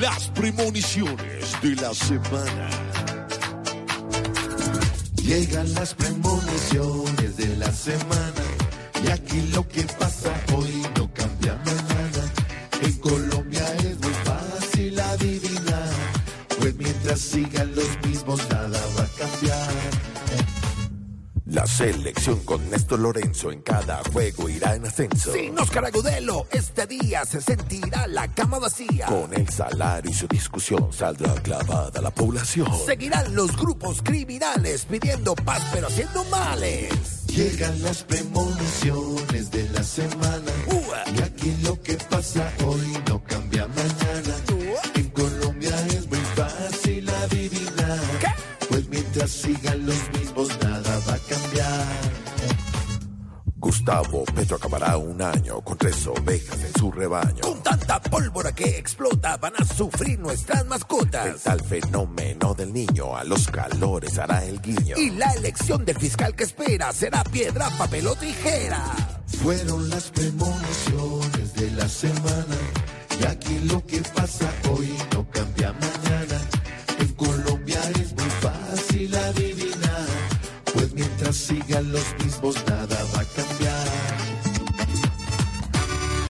las premoniciones de la semana. Llegan las premoniciones de la semana y aquí lo que pasa hoy no cambia mañana. En Colombia es muy fácil adivinar, pues mientras sigan los mismos nada va. La selección con Néstor Lorenzo en cada juego irá en ascenso. Sin Oscar Agudelo, este día se sentirá la cama vacía. Con el salario y su discusión saldrá clavada la población. Seguirán los grupos criminales pidiendo paz pero haciendo males. Llegan las premoniciones de la semana y aquí lo que pasa hoy no cambia mañana. En Colombia es muy fácil adivinar, pues mientras sigan los mismos Gustavo Petro acabará un año con tres ovejas en su rebaño. Con tanta pólvora que explota van a sufrir nuestras mascotas. El tal fenómeno del niño a los calores hará el guiño. Y la elección del fiscal que espera será piedra, papel o tijera. Fueron las premoniciones de la semana y aquí lo que pasa hoy no cambia mañana. En Colombia es muy fácil adivinar, pues mientras sigan los mismos nada va a cambiar.